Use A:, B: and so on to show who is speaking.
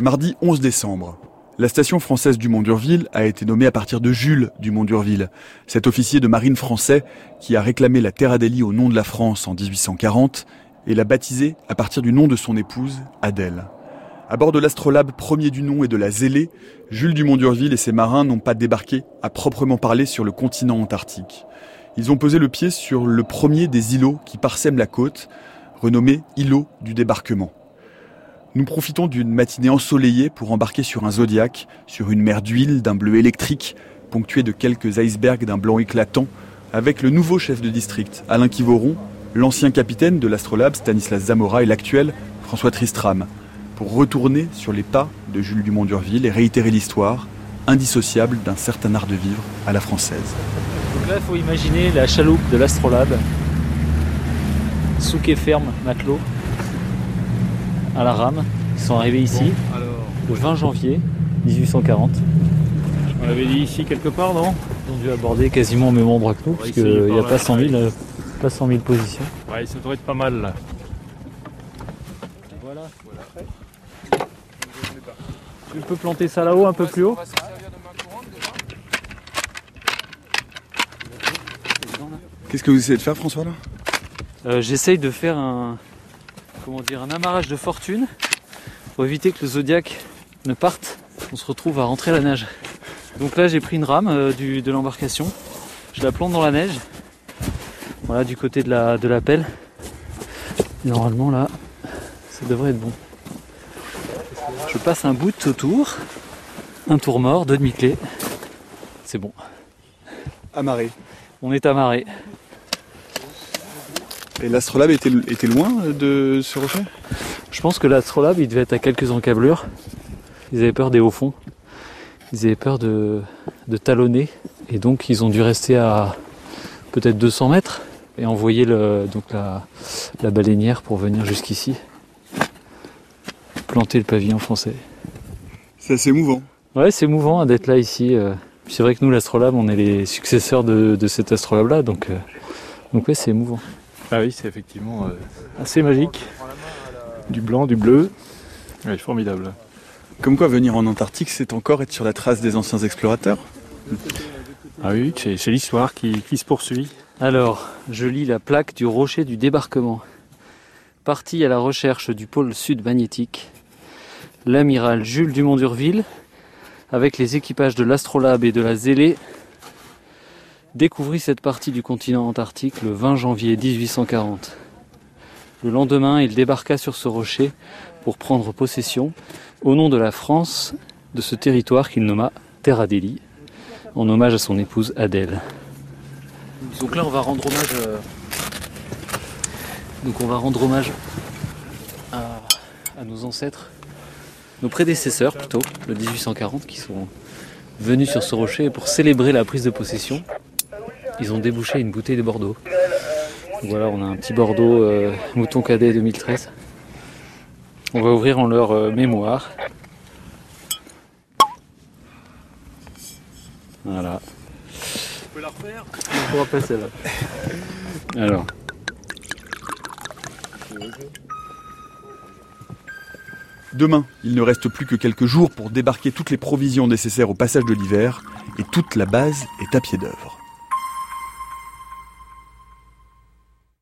A: Mardi 11 décembre. La station française du Mont d'Urville a été nommée à partir de Jules du Mont d'Urville, cet officier de marine français qui a réclamé la Terre Adélie au nom de la France en 1840 et l'a baptisée à partir du nom de son épouse, Adèle. À bord de l'astrolabe premier du nom et de la Zélée, Jules Dumont d'Urville et ses marins n'ont pas débarqué à proprement parler sur le continent antarctique. Ils ont posé le pied sur le premier des îlots qui parsèment la côte, renommé îlot du débarquement. Nous profitons d'une matinée ensoleillée pour embarquer sur un Zodiac, sur une mer d'huile d'un bleu électrique, ponctuée de quelques icebergs d'un blanc éclatant, avec le nouveau chef de district, Alain Kivoron, l'ancien capitaine de l'Astrolabe, Stanislas Zamora, et l'actuel, François Tristram, pour retourner sur les pas de Jules Dumont d'Urville et réitérer l'histoire, indissociable d'un certain art de vivre à la française.
B: Donc là, il faut imaginer la chaloupe de l'Astrolabe, souquet ferme, matelot, à la rame. Ils sont arrivés ici le 20 janvier 1840. On l'avait dit ici quelque part, non? Ils ont dû aborder quasiment au même endroit que nous, parce qu'il n'y a pas 100, 000, euh, pas 100 000 positions.
C: Ouais, ça devrait être pas mal là.
B: Voilà. Tu peux planter ça là-haut, un peu plus haut?
A: Qu'est-ce que vous essayez de faire, François, là?
B: Euh, J'essaye de faire un, comment dire, un amarrage de fortune pour éviter que le Zodiac ne parte. On se retrouve à rentrer à la nage. Donc là, j'ai pris une rame euh, du- de l'embarcation. Je la plante dans la neige. Voilà, du côté de la, de la pelle. Et normalement, là, ça devrait être bon. Je passe un bout autour. Un tour mort, deux demi-clés. C'est bon.
A: Amarré.
B: On est amarré.
A: Et l'astrolabe était, était loin de ce rocher?
B: Je pense que l'Astrolabe, il devait être à quelques encablures. Ils avaient peur des hauts fonds. Ils avaient peur de, de talonner. Et donc, ils ont dû rester à peut-être 200 mètres et envoyer le, donc la, la baleinière pour venir jusqu'ici. Planter le pavillon français.
A: C'est assez émouvant.
B: Ouais, c'est émouvant hein, d'être là ici. euh. C'est vrai que nous, l'Astrolabe, on est les successeurs de, de cet Astrolabe-là. Donc, euh, donc ouais, c'est émouvant.
C: Ah oui, c'est effectivement euh, assez magique. Du blanc, du bleu. Ouais, formidable.
A: Comme quoi, venir en Antarctique, c'est encore être sur la trace des anciens explorateurs.
C: Ah oui, c'est c'est l'histoire qui, qui se poursuit.
B: Alors, je lis la plaque du rocher du débarquement. Parti à la recherche du pôle sud magnétique, l'amiral Jules Dumont d'Urville, avec les équipages de l'Astrolabe et de la Zélée, découvrit cette partie du continent antarctique le 20 janvier 1840. Le lendemain, il débarqua sur ce rocher pour prendre possession, au nom de la France, de ce territoire qu'il nomma Terre Adélie, en hommage à son épouse Adèle. Donc là, on va rendre hommage. euh, Donc on va rendre hommage à, nos ancêtres, nos prédécesseurs plutôt, le 1840, qui sont venus sur ce rocher pour célébrer la prise de possession. Ils ont débouché une bouteille de Bordeaux. Voilà, on a un petit Bordeaux euh, Mouton Cadet 2013. On va ouvrir en leur euh, mémoire. Voilà.
C: On peut la refaire
B: On pourra passer là. Alors.
A: Demain, il ne reste plus que quelques jours pour débarquer toutes les provisions nécessaires au passage de l'hiver, et toute la base est à pied d'œuvre.